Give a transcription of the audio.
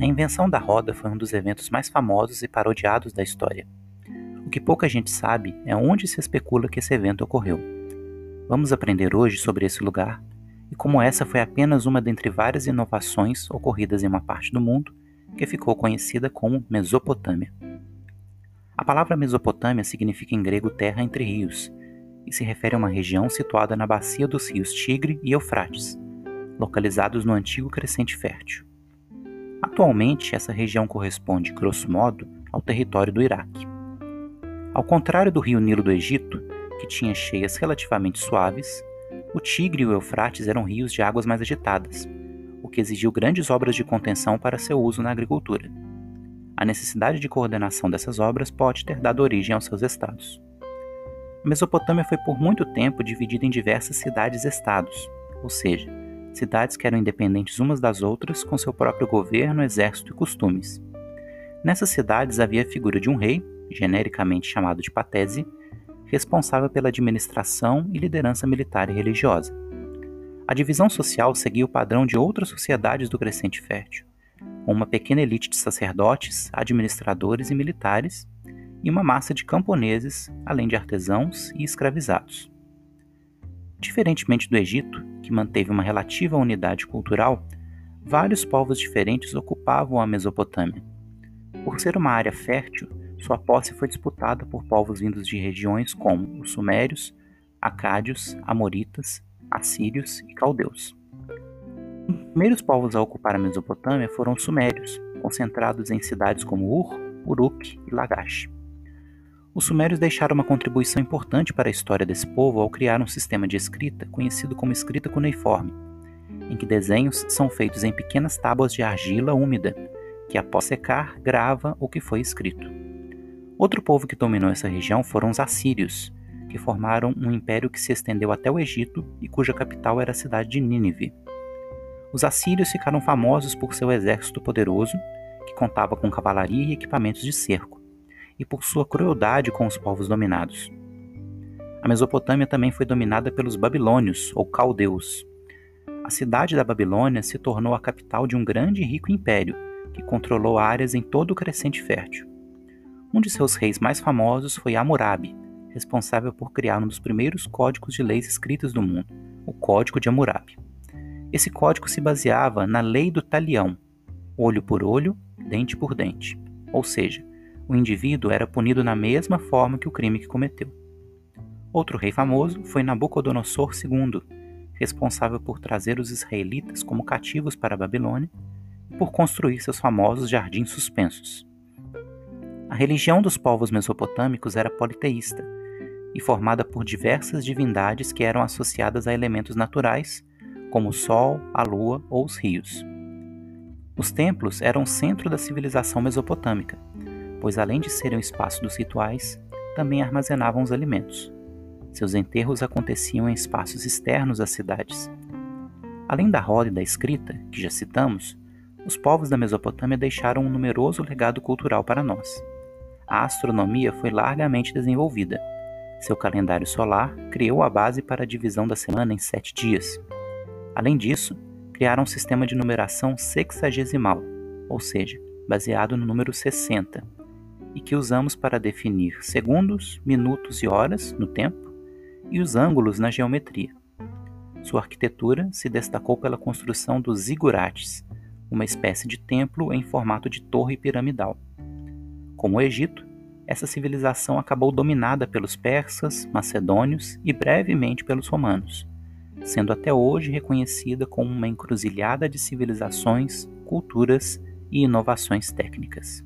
A invenção da roda foi um dos eventos mais famosos e parodiados da história. O que pouca gente sabe é onde se especula que esse evento ocorreu. Vamos aprender hoje sobre esse lugar e como essa foi apenas uma dentre várias inovações ocorridas em uma parte do mundo que ficou conhecida como Mesopotâmia. A palavra Mesopotâmia significa em grego terra entre rios e se refere a uma região situada na bacia dos rios Tigre e Eufrates, localizados no antigo crescente fértil. Atualmente, essa região corresponde, grosso modo, ao território do Iraque. Ao contrário do rio Nilo do Egito, que tinha cheias relativamente suaves, o Tigre e o Eufrates eram rios de águas mais agitadas, o que exigiu grandes obras de contenção para seu uso na agricultura. A necessidade de coordenação dessas obras pode ter dado origem aos seus estados. A Mesopotâmia foi por muito tempo dividida em diversas cidades-estados, ou seja, cidades que eram independentes umas das outras, com seu próprio governo, exército e costumes. Nessas cidades havia a figura de um rei, genericamente chamado de patese, responsável pela administração e liderança militar e religiosa. A divisão social seguia o padrão de outras sociedades do Crescente Fértil, com uma pequena elite de sacerdotes, administradores e militares, e uma massa de camponeses, além de artesãos e escravizados. Diferentemente do Egito, que manteve uma relativa unidade cultural, vários povos diferentes ocupavam a Mesopotâmia. Por ser uma área fértil, sua posse foi disputada por povos vindos de regiões como os Sumérios, Acádios, Amoritas, Assírios e Caldeus. Os primeiros povos a ocupar a Mesopotâmia foram os Sumérios, concentrados em cidades como Ur, Uruk e Lagash. Os sumérios deixaram uma contribuição importante para a história desse povo ao criar um sistema de escrita conhecido como escrita cuneiforme, em que desenhos são feitos em pequenas tábuas de argila úmida, que após secar grava o que foi escrito. Outro povo que dominou essa região foram os assírios, que formaram um império que se estendeu até o Egito e cuja capital era a cidade de Nínive. Os assírios ficaram famosos por seu exército poderoso, que contava com cavalaria e equipamentos de cerco e por sua crueldade com os povos dominados. A Mesopotâmia também foi dominada pelos babilônios ou caldeus. A cidade da Babilônia se tornou a capital de um grande e rico império que controlou áreas em todo o crescente fértil. Um de seus reis mais famosos foi Hammurabi, responsável por criar um dos primeiros códigos de leis escritos do mundo, o Código de Hammurabi. Esse código se baseava na lei do talião, olho por olho, dente por dente, ou seja, o indivíduo era punido na mesma forma que o crime que cometeu. Outro rei famoso foi Nabucodonosor II, responsável por trazer os israelitas como cativos para a Babilônia e por construir seus famosos jardins suspensos. A religião dos povos mesopotâmicos era politeísta e formada por diversas divindades que eram associadas a elementos naturais, como o sol, a lua ou os rios. Os templos eram o centro da civilização mesopotâmica, pois além de serem o espaço dos rituais, também armazenavam os alimentos. Seus enterros aconteciam em espaços externos às cidades. Além da roda e da escrita, que já citamos, os povos da Mesopotâmia deixaram um numeroso legado cultural para nós. A astronomia foi largamente desenvolvida. Seu calendário solar criou a base para a divisão da semana em sete dias. Além disso, criaram um sistema de numeração sexagesimal, ou seja, baseado no número 60, e que usamos para definir segundos, minutos e horas no tempo e os ângulos na geometria. Sua arquitetura se destacou pela construção dos zigurates, uma espécie de templo em formato de torre piramidal. Como o Egito, essa civilização acabou dominada pelos persas, macedônios e brevemente pelos romanos, sendo até hoje reconhecida como uma encruzilhada de civilizações, culturas e inovações técnicas.